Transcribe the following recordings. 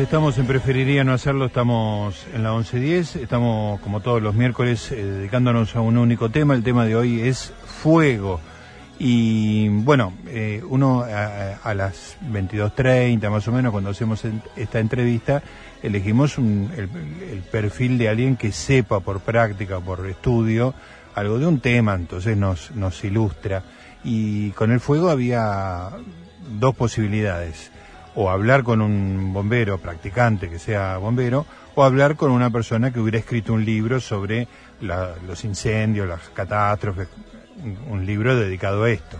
estamos en Preferiría no hacerlo, estamos en la 1110, estamos como todos los miércoles eh, dedicándonos a un único tema, el tema de hoy es fuego. Y bueno, eh, uno a, las 22.30 más o menos, cuando hacemos esta entrevista, elegimos el, el, perfil de alguien que sepa por práctica, por estudio, algo de un tema, entonces nos, nos ilustra. Y con el fuego había dos posibilidades o hablar con un bombero practicante que sea bombero, o hablar con una persona que hubiera escrito un libro sobre los incendios, las catástrofes, un, libro dedicado a esto.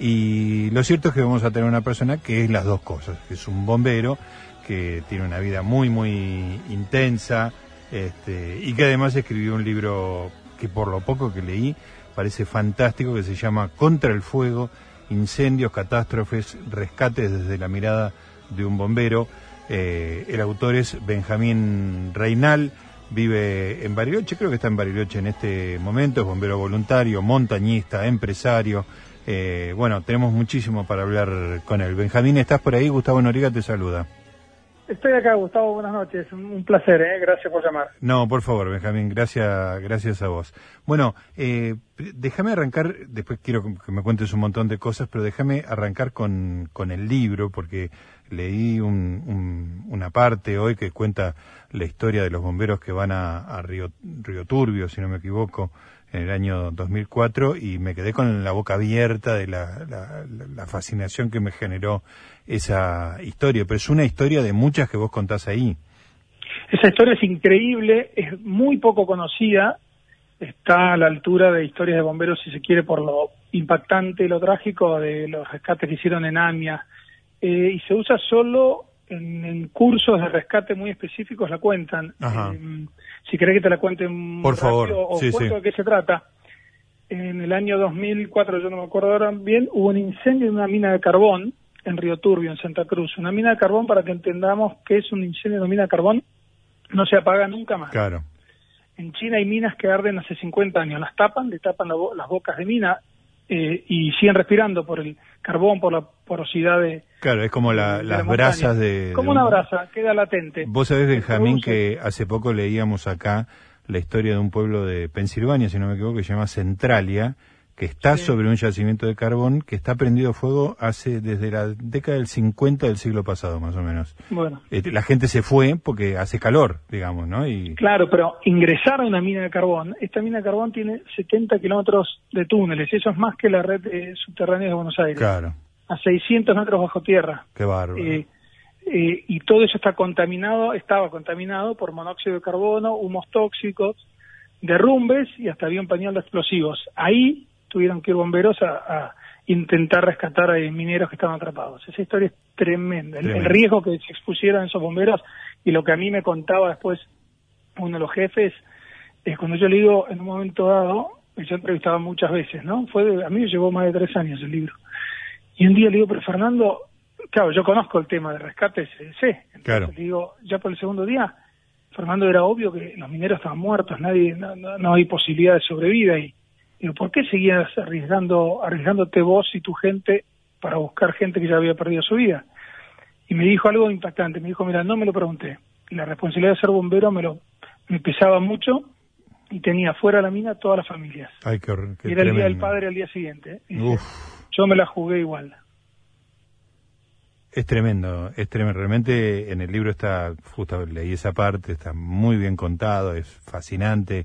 Y lo cierto es que vamos a tener una persona que es las dos cosas, que es un bombero, que tiene una vida muy, muy intensa, este, y que además escribió un libro que por lo poco que leí parece fantástico, que se llama Contra el Fuego, Incendios, Catástrofes, Rescates desde la mirada de un bombero. Eh, el autor es Benjamín Reinal, vive en Bariloche, creo que está en Bariloche en este momento, es bombero voluntario, montañista, empresario. Eh, bueno, tenemos muchísimo para hablar con él. Benjamín, ¿estás por ahí? Gustavo Noriga te saluda. Estoy acá, Gustavo, buenas noches. Un placer, ¿eh? gracias por llamar. No, por favor, Benjamín, gracias, gracias a vos. Bueno, eh, déjame arrancar, después quiero que me cuentes un montón de cosas, pero déjame arrancar con, con el libro, porque leí una parte hoy que cuenta la historia de los bomberos que van a, Río Turbio, si no me equivoco, en el año 2004 y me quedé con la boca abierta de la, la, fascinación que me generó esa historia, pero es una historia de muchas que vos contás ahí. Esa historia es increíble, es muy poco conocida, está a la altura de historias de bomberos, si se quiere, por lo impactante lo trágico de los rescates que hicieron en AMIA, eh, y se usa solo en, cursos de rescate muy específicos la cuentan. Eh, si querés que te la cuenten Por favor, o cuento de qué se trata. En el año 2004, yo no me acuerdo ahora bien, hubo un incendio en una mina de carbón en Río Turbio, en Santa Cruz. Una mina de carbón, para que entendamos que es un incendio de una mina de carbón, no se apaga nunca más. Claro. En China hay minas que arden hace 50 años, las tapan, le tapan las bocas de mina eh, y siguen respirando por el carbón, por la porosidad de... Claro, es como las brasas de... Como una brasa, queda latente. Vos sabés, Benjamín, que hace poco leíamos acá la historia de un pueblo de Pensilvania, si no me equivoco, que se llama Centralia, que está sobre un yacimiento de carbón que está prendido a fuego hace desde la década del 50 del siglo pasado, más o menos. Bueno. Este, la gente se fue porque hace calor, digamos, ¿no? Y... Claro, pero ingresar a una mina de carbón, esta mina de carbón tiene 70 kilómetros de túneles, eso es más que la red eh, subterránea de Buenos Aires. Claro. A 600 metros bajo tierra. Qué bárbaro. Eh, eh, y todo eso está contaminado, estaba contaminado por monóxido de carbono, humos tóxicos, derrumbes y hasta había un pañal de explosivos. Ahí tuvieron que ir bomberos a, intentar rescatar a mineros que estaban atrapados. Esa historia es tremenda. El, riesgo que se expusieran esos bomberos y lo que a mí me contaba después uno de los jefes, es cuando yo le digo en un momento dado, yo entrevistaba muchas veces, ¿no? Fue a mí me llevó más de tres años el libro. Y un día le digo, pero Fernando, claro, yo conozco el tema de rescate, sé. Entonces le digo, ya por el segundo día, Fernando era obvio que los mineros estaban muertos, nadie, no, no hay posibilidad de sobrevida y Digo, ¿por qué seguías arriesgando, arriesgándote vos y tu gente para buscar gente que ya había perdido su vida? Y me dijo algo impactante, me dijo, mira, no me lo pregunté. La responsabilidad de ser bombero me lo me pesaba mucho y tenía fuera de la mina todas las familias. Ay, qué, y era el día del padre al día siguiente. ¿eh? yo me la jugué igual. Es tremendo, es tremendo. Realmente en el libro está, justo leí esa parte, está muy bien contado, es fascinante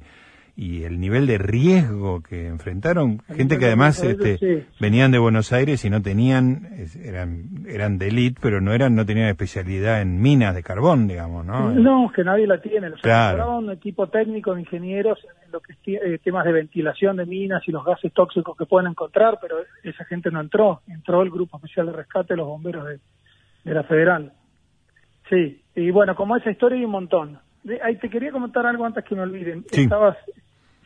y el nivel de riesgo que enfrentaron, gente que además este, venían de Buenos Aires y no tenían, eran, eran de elite, pero no eran, no tenían especialidad en minas de carbón, digamos, ¿no? No, que nadie la tiene. Los claro. un equipo técnico de ingenieros en lo que es eh, temas de ventilación de minas y los gases tóxicos que pueden encontrar, pero esa gente no entró. Entró el Grupo Especial de Rescate, los bomberos de, de la Federal. Sí, y bueno, como esa historia hay un montón. Ahí te quería comentar algo antes que me olviden. Estabas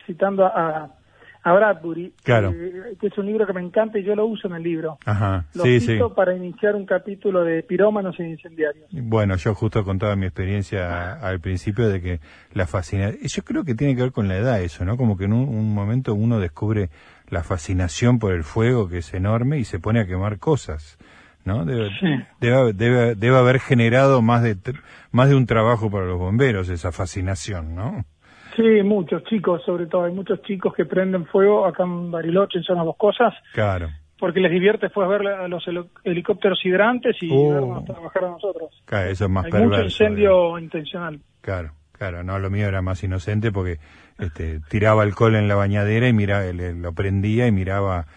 citando a, a Bradbury, claro. Eh, que es un libro que me encanta y yo lo uso en el libro. Ajá, lo cito para iniciar un capítulo de pirómanos e incendiarios. Bueno, yo justo contaba mi experiencia al principio de que la fascinación, yo creo que tiene que ver con la edad eso, ¿no? Como que en un, momento uno descubre la fascinación por el fuego que es enorme y se pone a quemar cosas. ¿no? Debe, debe, debe, debe, haber generado más de, más de un trabajo para los bomberos esa fascinación, ¿no? Sí, muchos chicos, sobre todo, hay muchos chicos que prenden fuego acá en Bariloche, en Zona cosas. Claro. Porque les divierte después ver a los helicópteros hidrantes y uh. vernos trabajar a nosotros. Claro, eso es más hay mucho incendio intencional. Claro, claro, no, lo mío era más inocente porque este, tiraba alcohol en la bañadera y mira, lo prendía y miraba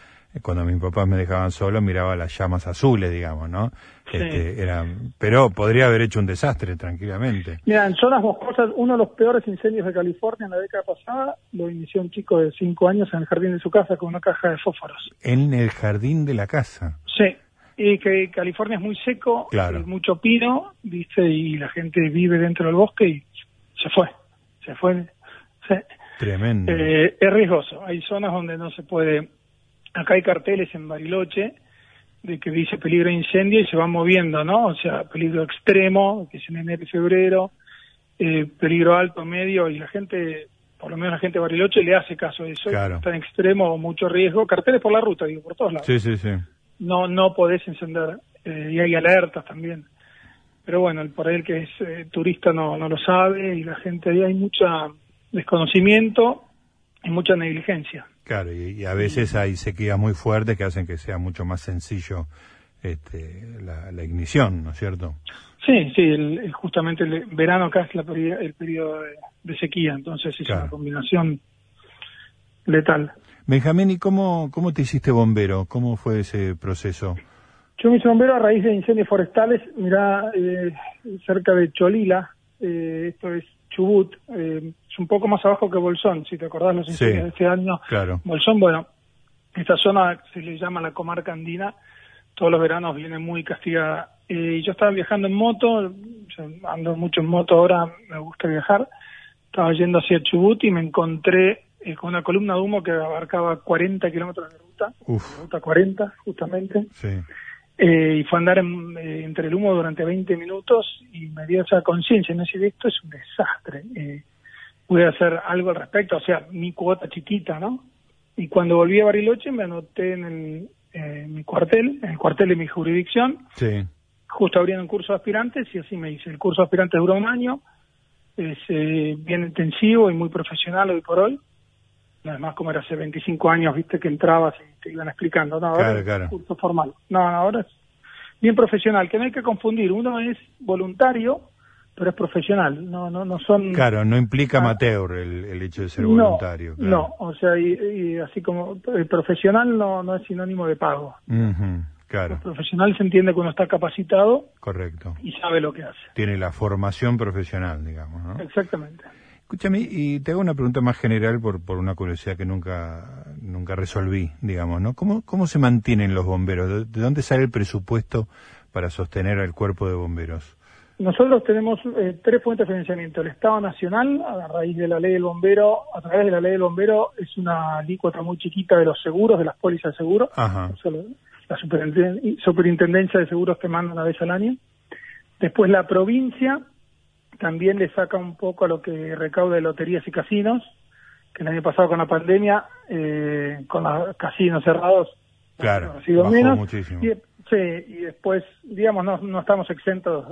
cuando mis papás me dejaban solo, miraba las llamas azules, digamos, ¿no? Este, era, pero podría haber hecho un desastre tranquilamente. Mira, en zonas boscosas, uno de los peores incendios de California en la década pasada lo inició un chico de 5 años en el jardín de su casa con una caja de fósforos. ¿En el jardín de la casa? Sí, y que California es muy seco, claro. mucho pino, ¿viste? Y la gente vive dentro del bosque y se fue, se fue. Tremendo. Eh, es riesgoso, hay zonas donde no se puede acá hay carteles en Bariloche de que dice peligro de incendio y se van moviendo, ¿no? O sea, peligro extremo, que es en enero y febrero, eh, peligro alto, medio, y la gente, por lo menos la gente de Bariloche le hace caso a eso, claro. está en extremo, mucho riesgo, carteles por la ruta, digo, por todos lados. Sí, sí, sí. No, no podés encender, eh, y hay alertas también. Pero bueno, por ahí el que es eh, turista no, no lo sabe, y la gente ahí hay mucha desconocimiento y mucha negligencia. Claro, y, a veces hay sequías muy fuertes que hacen que sea mucho más sencillo este, la, ignición, ¿no es cierto? Sí, sí, el, justamente el verano acá es la, el periodo de, sequía, entonces es una combinación letal. Benjamín, ¿y cómo, cómo te hiciste bombero? ¿Cómo fue ese proceso? Yo me hice bombero a raíz de incendios forestales, mirá, eh, cerca de Cholila, eh, esto es Chubut, eh, es un poco más abajo que Bolsón, si te acordás los incendios de este año. Claro. Bolsón, bueno, esta zona se le llama la comarca andina, todos los veranos viene muy castigada. Eh, yo estaba viajando en moto, ando mucho en moto ahora, me gusta viajar, estaba yendo hacia Chubut y me encontré eh, con una columna de humo que abarcaba 40 kilómetros de ruta, ruta 40 justamente. Sí. Eh, y fue andar eh, entre el humo durante 20 minutos y me dio esa conciencia, no sé, esto es un desastre, eh, pude hacer algo al respecto, o sea, mi cuota chiquita, ¿no? Y cuando volví a Bariloche me anoté en, el, eh, mi cuartel, en el cuartel de mi jurisdicción, sí. justo abriendo un curso de aspirantes y así me hice. El curso de aspirantes duró un año, es bien intensivo y muy profesional hoy por hoy. Además, como era hace 25 años, viste que entrabas y te iban explicando. No, ahora claro, es curso formal. No, no, ahora es bien profesional, que no hay que confundir. Uno es voluntario, pero es profesional. No, no, no son. Claro, no implica ah. amateur el, el, hecho de ser voluntario. No, o sea, y, así como el profesional no, no es sinónimo de pago. claro. El profesional se entiende uno está capacitado. Correcto. Y sabe lo que hace. Tiene la formación profesional, digamos, ¿no? Exactamente. Escúchame, y te hago una pregunta más general por, por una curiosidad que nunca, nunca resolví, digamos, ¿no? ¿Cómo, ¿Cómo se mantienen los bomberos? ¿De dónde sale el presupuesto para sostener al cuerpo de bomberos? Nosotros tenemos eh, tres fuentes de financiamiento. El Estado Nacional, a raíz de la ley del bombero, a través de la ley del bombero, es una alícuota muy chiquita de los seguros, de las pólizas de seguro. Ajá. la superintendencia de seguros que manda una vez al año. Después la provincia, también le saca un poco a lo que recauda de loterías y casinos, que el año pasado con la pandemia, eh, con los casinos cerrados, claro, ha sido menos. Muchísimo. Y, sí, y después, digamos, no, no estamos exentos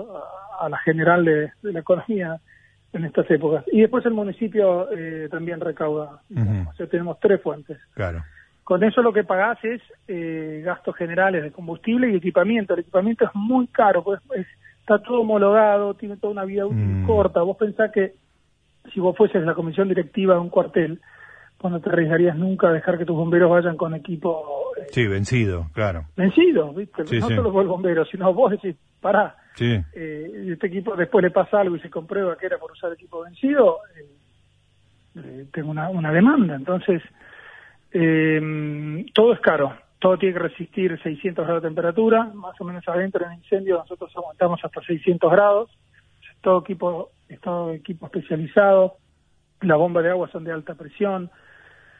a, la general de, la economía en estas épocas. Y después el municipio eh, también recauda. O sea, tenemos tres fuentes. Claro. Con eso lo que pagás es eh, gastos generales de combustible y equipamiento. El equipamiento es muy caro, pues es está todo homologado, tiene toda una vida útil mm. corta. Vos pensás que si vos fueses la comisión directiva de un cuartel, no te arriesgarías nunca a dejar que tus bomberos vayan con equipo... Eh, sí, vencido, claro. Vencido, ¿viste? no solo vos el bombero, sino vos decís, pará, sí. eh, y este equipo después le pasa algo y se comprueba que era por usar equipo vencido, eh, eh tengo una, una demanda. Entonces, todo es caro todo tiene que resistir 600 grados de temperatura, más o menos adentro en incendio nosotros aguantamos hasta 600 grados, todo equipo, todo equipo especializado, las bombas de agua son de alta presión,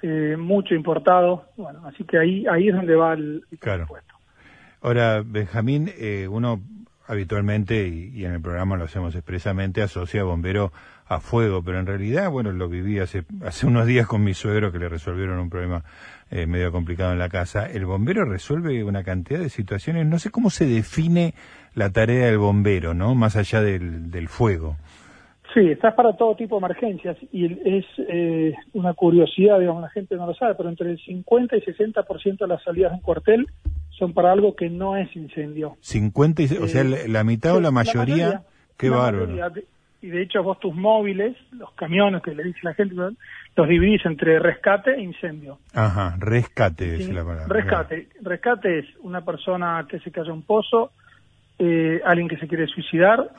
eh, mucho importado, bueno, así que ahí ahí es donde va el, claro. Ahora, Benjamín, eh, uno habitualmente, y, y, en el programa lo hacemos expresamente, asocia bombero a fuego, pero en realidad, bueno, lo viví hace, hace unos días con mi suegro que le resolvieron un problema eh, medio complicado en la casa. El bombero resuelve una cantidad de situaciones, no sé cómo se define la tarea del bombero, ¿no? Más allá del, del fuego. Sí, estás para todo tipo de emergencias y es eh, una curiosidad, digamos, la gente no lo sabe, pero entre el 50 y 60% de las salidas en cuartel son para algo que no es incendio. 50 y, o sea, eh, la, mitad o la mayoría, qué bárbaro. y de hecho vos tus móviles, los camiones que le dice la gente, los dividís entre rescate e incendio. Ajá, rescate es la palabra. Rescate, rescate es una persona que se cayó en un pozo, eh, alguien que se quiere suicidar,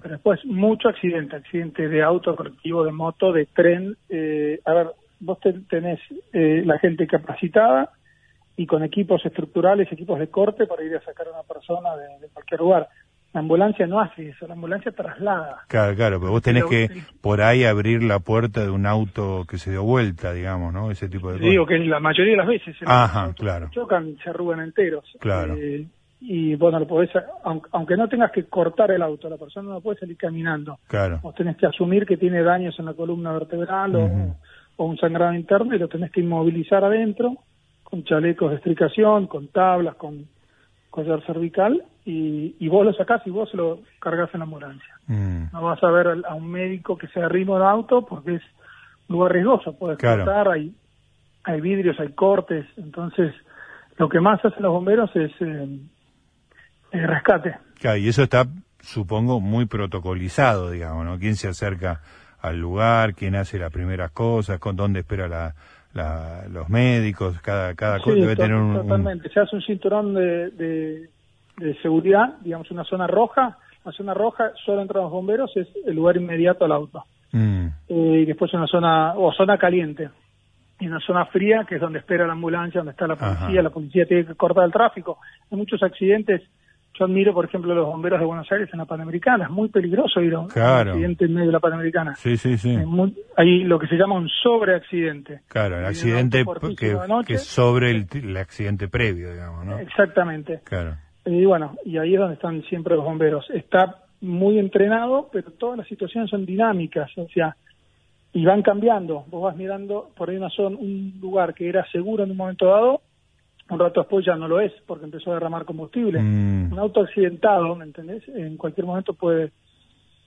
pero después mucho accidente, accidente de auto, colectivo, de moto, de tren. Eh, a ver, vos tenés eh, la gente capacitada y con equipos estructurales, equipos de corte para ir a sacar a una persona de, cualquier lugar. La ambulancia no hace eso, la ambulancia traslada. Claro, claro, pero vos tenés que por ahí abrir la puerta de un auto que se dio vuelta, digamos, ¿no? Ese tipo de cosas. Digo que la mayoría de las veces Ajá, claro. chocan, se arrugan enteros. Claro. Eh, y bueno, lo podés, aunque no tengas que cortar el auto, la persona no puede salir caminando. Claro. Vos tenés que asumir que tiene daños en la columna vertebral o, un sangrado interno y lo tenés que inmovilizar adentro con chalecos de estricación, con tablas, con collar cervical y, vos lo sacás y vos lo cargas en la ambulancia. Mm. No vas a ver a un médico que se arrimo de auto porque es un lugar riesgoso, puede cortar, hay, hay vidrios, hay cortes, entonces lo que más hacen los bomberos es... Eh, eh, rescate. y eso está, supongo, muy protocolizado, digamos, ¿no? ¿Quién se acerca al lugar? ¿Quién hace las primeras cosas? ¿Con dónde espera la, los médicos? Cada, cada cosa debe tener un... Totalmente. Se hace un cinturón de, de, seguridad, digamos, una zona roja. La zona roja, solo entran los bomberos, es el lugar inmediato al auto. Mm. Eh, y después una zona, o zona caliente y una zona fría, que es donde espera la ambulancia, donde está la policía, la policía tiene que cortar el tráfico. Hay muchos accidentes yo admiro, por ejemplo, los bomberos de Buenos Aires en la Panamericana. Es muy peligroso ir a un accidente en medio de la Panamericana. Sí, sí, sí. hay lo que se llama un sobreaccidente. Claro, el accidente que, es sobre el, accidente previo, digamos, ¿no? Exactamente. Claro. Y bueno, y ahí es donde están siempre los bomberos. Está muy entrenado, pero todas las situaciones son dinámicas, o sea, y van cambiando. Vos vas mirando por ahí una zona, un lugar que era seguro en un momento dado, un rato después ya no lo es porque empezó a derramar combustible. Mm. Un auto accidentado, ¿me entendés? En cualquier momento puede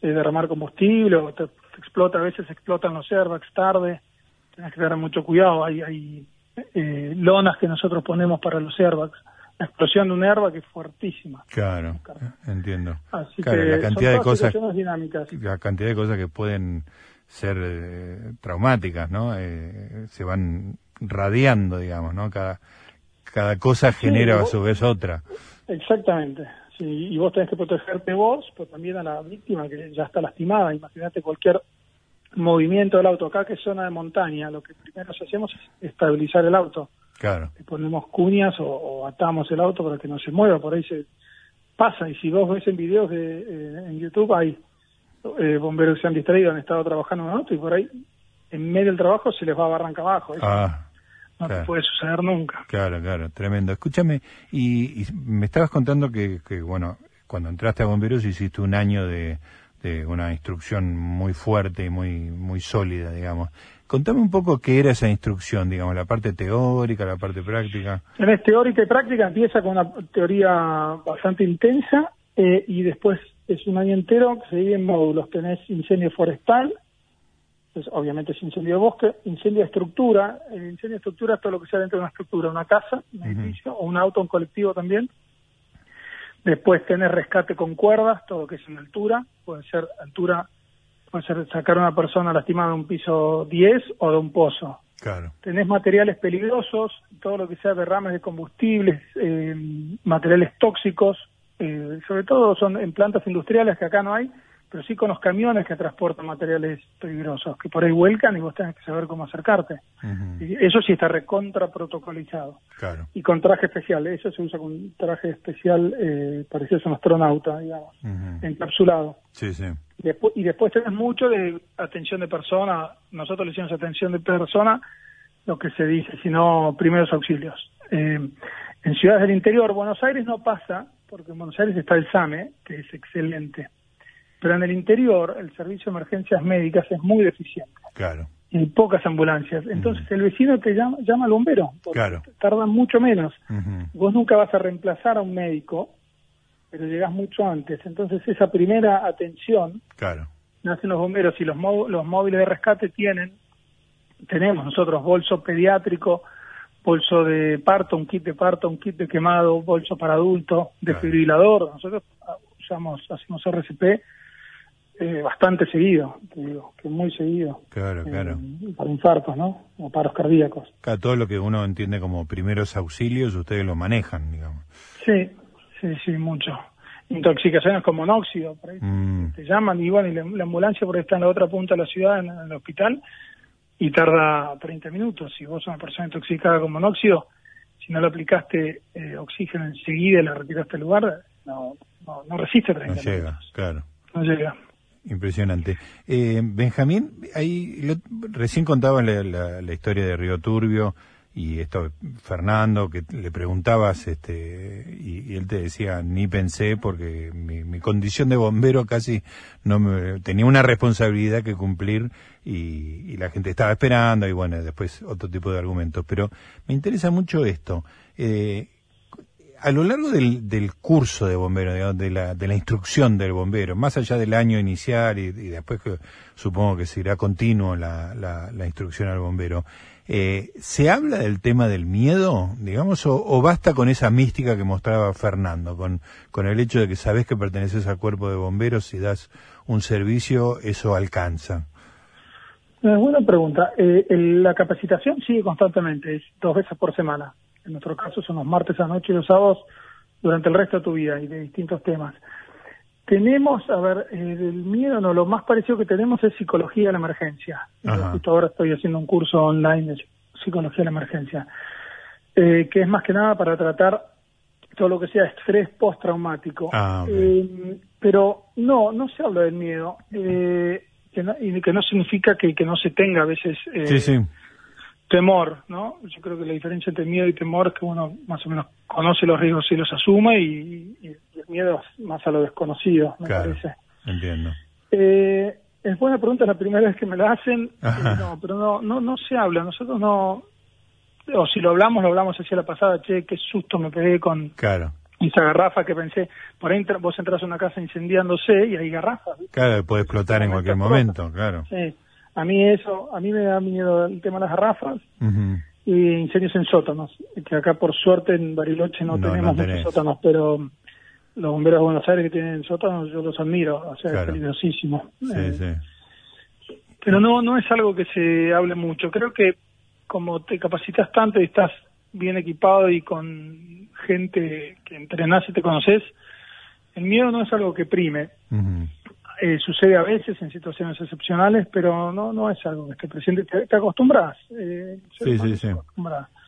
eh, derramar combustible o te, explota, a veces explotan los airbags tarde, tienes que tener mucho cuidado, hay, hay eh, lonas que nosotros ponemos para los airbags. La explosión de un airbag es fuertísima. Claro, entiendo. Así claro, que la cantidad de cosas, dinámicas. la cantidad de cosas que pueden ser eh, traumáticas, ¿no? se van radiando, digamos, ¿no? Cada cada cosa genera a su vez otra. Exactamente. Sí, y vos tenés que protegerte vos, pero también a la víctima que ya está lastimada. Imagínate cualquier movimiento del auto. Acá que es zona de montaña, lo que primero hacemos es estabilizar el auto. Claro. Le ponemos cuñas o, atamos el auto para que no se mueva. Por ahí se pasa. Y si vos ves en videos de, eh, en YouTube, hay eh, bomberos que se han distraído, han estado trabajando en un auto y por ahí, en medio del trabajo, se les va a barranca abajo. Ah no te puede suceder nunca. Claro, claro, tremendo. Escúchame, y, me estabas contando que, que, bueno, cuando entraste a Bomberos hiciste un año de, de una instrucción muy fuerte y muy, muy sólida, digamos. Contame un poco qué era esa instrucción, digamos, la parte teórica, la parte práctica. En teórica y práctica empieza con una teoría bastante intensa eh, y después es un año entero que se divide en módulos. Tenés incendio forestal, pues, obviamente es incendio de bosque, incendio de estructura, el incendio de estructura es todo lo que sea dentro de una estructura, una casa, un edificio, o un auto, un colectivo también. Después tener rescate con cuerdas, todo lo que es en altura, puede ser altura, puede ser sacar a una persona lastimada de un piso 10 o de un pozo. Claro. Tenés materiales peligrosos, todo lo que sea derrames de combustibles, eh, materiales tóxicos, eh, sobre todo son en plantas industriales que acá no hay, pero sí con los camiones que transportan materiales peligrosos, que por ahí vuelcan y vos tenés que saber cómo acercarte. y eso sí está recontra protocolizado. Claro. Y con traje especial, eso se usa con traje especial eh, parecido a un astronauta, digamos, encapsulado. Sí, sí. Después, y después tenés mucho de atención de persona, nosotros le hicimos atención de persona, lo que se dice, sino primeros auxilios. Eh, en ciudades del interior, Buenos Aires no pasa, porque en Buenos Aires está el SAME, que es excelente Pero en el interior, el servicio de emergencias médicas es muy deficiente. Claro. Y pocas ambulancias. Entonces el vecino te llama, llama al bombero. Porque Claro. Tardan mucho menos. Vos nunca vas a reemplazar a un médico, pero llegás mucho antes. Entonces esa primera atención Claro. la hacen los bomberos y los, los móviles de rescate tienen, tenemos nosotros bolso pediátrico, bolso de parto, un kit de parto, un kit de quemado, bolso para adulto, desfibrilador. Nosotros ah, usamos, hacemos RCP eh, bastante seguido, te digo, que muy seguido. Claro, claro. Eh, para infartos, ¿no? O paros cardíacos. Claro, todo lo que uno entiende como primeros auxilios, ustedes lo manejan, digamos. Sí, sí, sí, mucho. Intoxicaciones con monóxido, por ahí Mm, te llaman y bueno, y la, la ambulancia por ahí está en la otra punta de la ciudad, en, en el hospital, y tarda 30 minutos. Si vos sos una persona intoxicada con monóxido, si no le aplicaste eh, oxígeno enseguida y la retiraste del lugar, no, no, no resiste 30 no llega, minutos. claro. No llega. Impresionante. Eh, Benjamín, ahí lo- recién contaba la, historia de Río Turbio y esto Fernando que le preguntabas este y, él te decía ni pensé porque mi, mi condición de bombero casi no me tenía una responsabilidad que cumplir y, y la gente estaba esperando y bueno después otro tipo de argumentos pero me interesa mucho esto eh, a lo largo del, curso de bombero, de la, de la instrucción del bombero, más allá del año inicial y, después que supongo que será continuo la, la, instrucción al bombero, eh, ¿se habla del tema del miedo, digamos, o, o basta con esa mística que mostraba Fernando, con, con el hecho de que sabes que perteneces al cuerpo de bomberos y das un servicio, eso alcanza? Eh, buena pregunta. Eh, el- la capacitación sigue constantemente, es dos veces por semana. En nuestro caso son los martes a la noche y los sábados durante el resto de tu vida y de distintos temas. Tenemos, a ver, eh, del miedo, no, lo más parecido que tenemos es psicología de la emergencia. Ajá. Justo ahora estoy haciendo un curso online de psicología de la emergencia, eh, que es más que nada para tratar todo lo que sea estrés postraumático. Ah. Eh, pero no, no se habla del miedo, eh, que no, y que no significa que, que no se tenga a veces eh, Sí, sí, temor, ¿no? Yo creo que la diferencia entre miedo y temor es que uno más o menos conoce los riesgos y los asume y, y el miedo es más a lo desconocido, me claro, parece. entiendo. Eh, es buena pregunta, la primera vez que me la hacen, eh, no, pero no, no, no se habla, nosotros no, o si lo hablamos, lo hablamos hacia la pasada, che, qué susto me pegué con Claro, esa garrafa que pensé, por ahí entra- vos entras a una casa incendiándose y hay garrafas, ¿viste? claro, puede explotar en cualquier momento, claro. Sí, a mí eso, a mí me da miedo el tema de las garrafas y incendios en sótanos, que acá por suerte en Bariloche no, tenemos muchos sótanos, pero los bomberos de Buenos Aires que tienen sótanos yo los admiro, o sea, Claro. es peligrosísimo. Sí, Eh, sí. Pero no, no es algo que se hable mucho. Creo que como te capacitas tanto y estás bien equipado y con gente que entrenás y te conoces, el miedo no es algo que prime. Eh, sucede a veces en situaciones excepcionales, pero no no es algo que esté presente. Te, te acostumbras. Eh, Sí, sí, sí.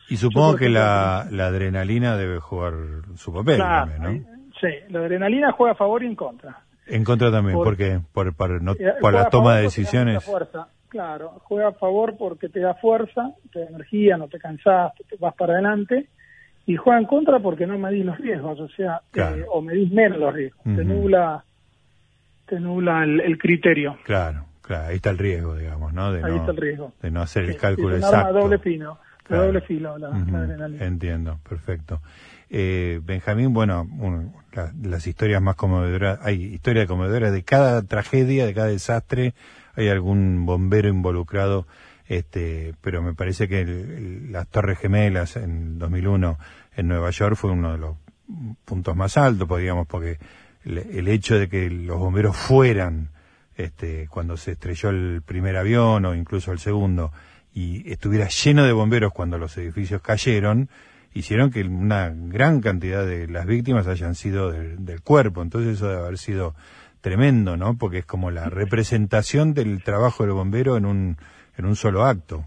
Y supongo que la, la adrenalina debe jugar su papel Claro, también, ¿no? eh, Sí, la adrenalina juega a favor y en contra. En contra también, Por- porque por, por, no, Eh, por juega la toma de te decisiones. fuerza. Claro, juega a favor porque te da fuerza, te da energía, no te cansás, te vas para adelante. Y juega en contra porque no medís los riesgos, o sea, Claro. eh, o medís menos los riesgos. Te Ujú. nubla, te nubla el, el criterio. Claro, claro, ahí está el riesgo, digamos, ¿no? De Ahí no, está el riesgo. De no hacer el Sí, cálculo es exacto. doble Claro. doble filo la, la Ujú, adrenalina. Entiendo, perfecto. Eh, Benjamín, bueno, un- la- las historias más conmovedoras, hay historias conmovedoras de cada tragedia, de cada desastre, hay algún bombero involucrado, este, pero me parece que el- el- las Torres Gemelas en 2001 en Nueva York fue uno de los puntos más altos, podríamos, porque el, hecho de que los bomberos fueran, este, cuando se estrelló el primer avión o incluso el segundo, y estuviera lleno de bomberos cuando los edificios cayeron, hicieron que una gran cantidad de las víctimas hayan sido del, cuerpo. Entonces eso debe haber sido tremendo, ¿no? Porque es como la representación del trabajo del bombero en un, en un solo acto.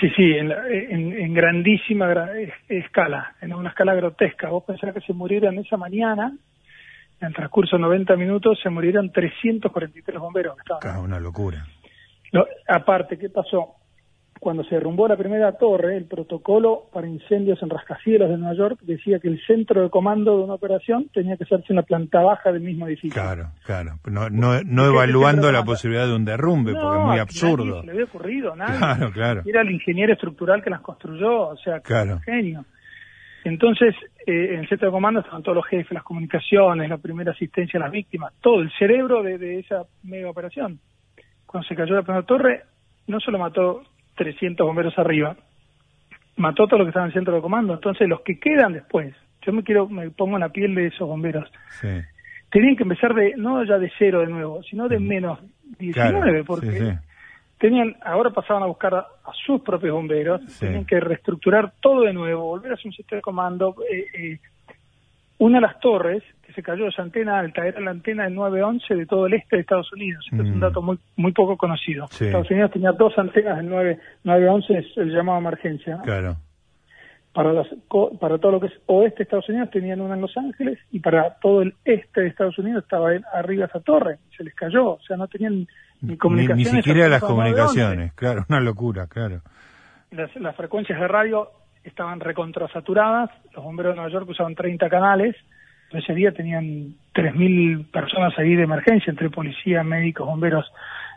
Sí, sí, en, en- grandísima gra- es- escala, en una escala grotesca. Vos pensás que se murieron esa mañana, en el transcurso de 90 minutos, se murieron 343 bomberos que estaban. Claro, una locura. Lo- aparte, ¿qué pasó? cuando se derrumbó la primera torre, el protocolo para incendios en rascacielos de Nueva York decía que el centro de comando de una operación tenía que hacerse en la planta baja del mismo edificio. Claro, claro. No, no, no evaluando la posibilidad de un derrumbe, porque es muy absurdo. No le había ocurrido, nada. Claro, claro. Era el ingeniero estructural que las construyó, o sea, claro. genio. Entonces, eh, en el centro de comando estaban todos los jefes, las comunicaciones, la primera asistencia a las víctimas, todo, el cerebro de, de esa mega operación. Cuando se cayó la primera torre, no solo mató 300 bomberos arriba, mató todo lo que estaba en el centro de comando. Entonces, los que quedan después, yo me quiero, me pongo en la piel de esos bomberos, Sí. tenían que empezar de, no ya de cero de nuevo, sino de menos 19, Claro, porque sí, sí. Tenían, ahora pasaban a buscar a, a sus propios bomberos, Sí. tenían que reestructurar todo de nuevo, volver a hacer un sistema de comando. eh, eh, una de las torres que se cayó esa antena alta era la antena del 911 de todo el este de Estados Unidos. Es un Mm. dato muy muy poco conocido. Sí. Estados Unidos tenía dos antenas del 9, 911, es el llamado emergencia. ¿no? Claro. Para, las, para todo lo que es oeste de Estados Unidos tenían una en Los Ángeles y para todo el este de Estados Unidos estaba arriba esa torre. Se les cayó, o sea, no tenían ni Ni, siquiera las acceso al 911 comunicaciones, claro, una locura, claro. las, las frecuencias de radio estaban recontrasaturadas, los bomberos de Nueva York usaban 30 canales, ese día tenían 3.000 personas ahí de emergencia, entre policía, médicos, bomberos,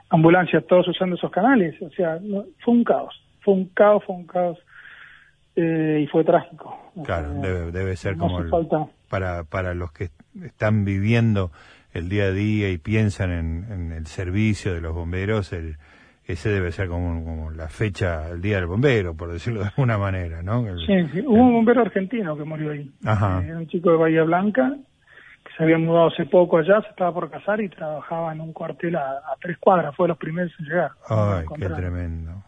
ambulancias, todos usando esos canales, o sea, no- fue un caos, fue un caos, fue un caos, eh, y fue trágico. O Claro, sea, debe, debe ser no como hace el- falta. para, para los que están viviendo el día a día y piensan en, en el servicio de los bomberos, el, ese debe ser como, como la fecha, el día del bombero, por decirlo de alguna manera, ¿no? El- Sí, hubo un bombero argentino que murió ahí. Ajá. Eh, Era un chico de Bahía Blanca que se había mudado hace poco allá, se estaba por casar y trabajaba en un cuartel a, a tres cuadras, fue de los primeros en llegar. Ay, qué tremendo.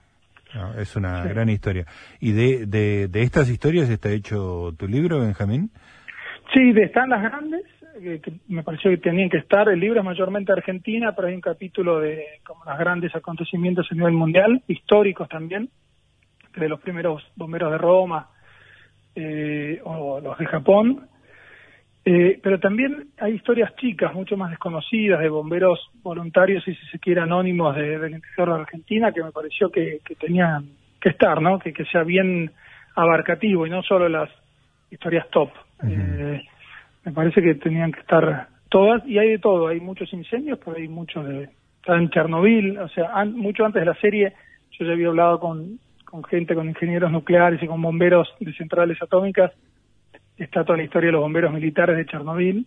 No, es una Sí. gran historia. ¿Y de, de, de estas historias está hecho tu libro, Benjamín? Sí, de están las grandes, eh, que me pareció que tenían que estar. El libro es mayormente argentina, pero hay un capítulo de como los grandes acontecimientos a nivel mundial, históricos también, de los primeros bomberos de Roma eh, o los de Japón. Eh, pero también hay historias chicas, mucho más desconocidas, de bomberos voluntarios y si se quiere anónimos de- del interior de Argentina, que me pareció que, que tenían que estar, ¿no? Que, que sea bien abarcativo y no solo las historias top. Eh, me parece que tenían que estar todas y hay de todo, hay muchos incendios, pero hay muchos de... Está en Chernobyl, o sea, an- mucho antes de la serie yo ya había hablado con, con gente, con ingenieros nucleares y con bomberos de centrales atómicas está toda la historia de los bomberos militares de Chernobyl.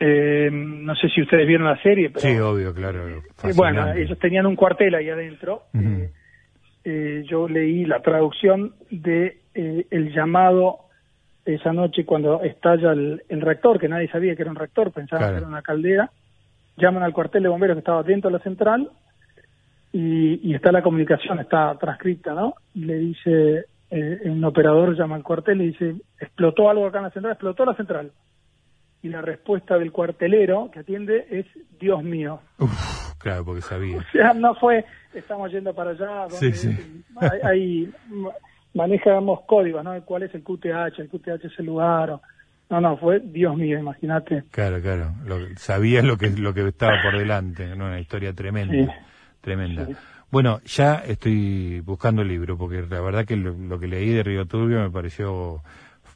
Eh, no sé si ustedes vieron la serie, pero Sí, obvio, claro. eh, fascinante. bueno, ellos tenían un cuartel ahí adentro. Eh, eh, yo leí la traducción de eh, el llamado esa noche cuando estalla el, el reactor, que nadie sabía que era un reactor, pensaban Claro. que era una caldera. Llaman al cuartel de bomberos que estaba dentro de la central y, y está la comunicación, está transcripta, ¿no? Y le dice, eh, un operador llama al cuartel y dice, explotó algo acá en la central, explotó la central. Y la respuesta del cuartelero que atiende es, Dios mío. Uf, claro, porque sabía. O sea, no fue, estamos yendo para allá, donde Sí, sí. Hay, hay- manejamos códigos, ¿no? ¿Cuál es el QTH? El QTH es el lugar. o- no, no, fue, Dios mío, imagínate. Claro, claro. Lo, sabías lo que, lo que estaba por delante, ¿no? Una historia tremenda. Sí. Tremenda. Sí. Bueno, ya estoy buscando el libro, porque la verdad que lo, lo que leí de Río Turbio me pareció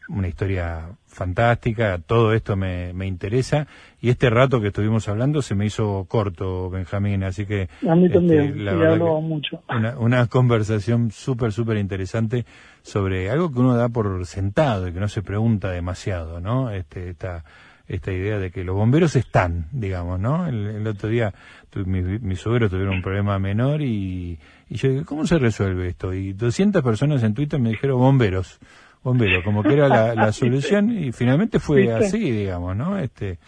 una historia fantástica, todo esto me, me interesa, y este rato que estuvimos hablando se me hizo corto, Benjamín, así que... A mí este, también, la verdad que mucho. Una, una conversación súper, súper interesante sobre algo que uno da por sentado y que no se pregunta demasiado, ¿no? Este, esta, esta idea de que los bomberos están, digamos, ¿no? El, el otro día tu, mi, mis suegros tuvieron un problema menor y, y yo digo, ¿cómo se resuelve esto? Y 200 personas en Twitter me dijeron bomberos, bomberos, como que era la, la solución y finalmente fue ¿Viste? así, digamos, ¿no? Este,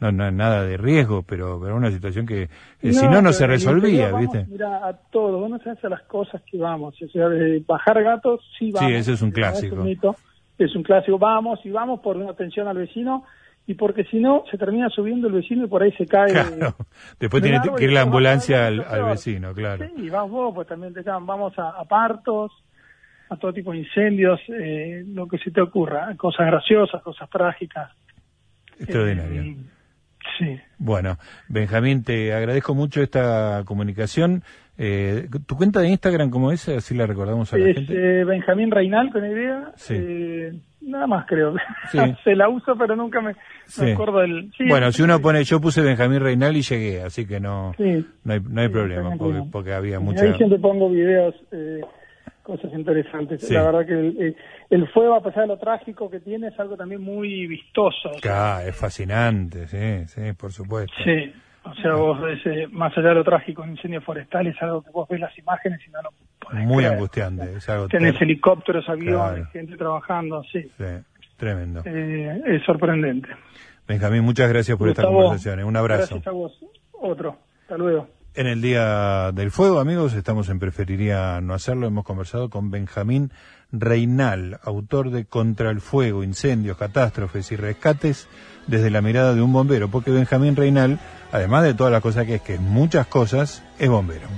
no, no nada de riesgo, pero, pero una situación que eh, si no, no se resolvía, vamos, ¿viste? Mira, a todo, vos no sabes a las cosas que vamos. O sea, de bajar gatos, sí vamos. ese es un clásico. un mito, es un clásico. Vamos y vamos por una atención al vecino y porque si no, se termina subiendo el vecino y por ahí se cae. Claro. Después de tiene un que ir la ambulancia al, vecino, claro. Sí, vamos vos, pues también te llaman, vamos a, a partos, a todo tipo de incendios, eh, lo que se te ocurra, cosas graciosas, cosas trágicas. Extraordinario. Eh, sí. Bueno, Benjamín, te agradezco mucho esta comunicación. Eh, ¿Tu cuenta de Instagram cómo es? Así la recordamos a la es, gente. Eh, Benjamín Reinal con idea. Sí. Eh, nada más creo. Sí. Se la uso, pero nunca me, Sí. me acuerdo del... bueno, si uno pone, yo puse Benjamín Reinal y llegué, así que no, no hay, no hay problema, porque, porque había mucha... Ahí siempre pongo videos, eh, cosas interesantes. Sí. La verdad que el, eh, el fuego, a pesar de lo trágico que tiene, es algo también muy vistoso. Claro, es fascinante, sí, sí, por supuesto. Sí, o sea, vos ves, eh, más allá de lo trágico, un incendio forestal es algo que vos ves las imágenes y no lo podés Muy creer. angustiante, es algo Tenés ter- helicópteros, aviones, Claro. gente trabajando, sí. sí, tremendo. Eh, es sorprendente. Benjamín, muchas gracias por esta conversación, eh, un abrazo. Gracias a vos. Otro. Hasta luego. En el Día del Fuego, amigos, estamos en Preferiría No Hacerlo. Hemos conversado con Benjamín Reinal, autor de Contra el Fuego, Incendios, Catástrofes y Rescates desde la mirada de un bombero, porque Benjamín Reinal, además de todas las cosas que es, que es muchas cosas, es bombero.